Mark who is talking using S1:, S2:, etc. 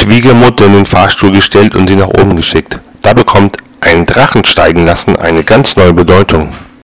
S1: Schwiegermutter in den Fahrstuhl gestellt und sie nach oben geschickt. Da bekommt ein Drachen steigen lassen eine ganz neue Bedeutung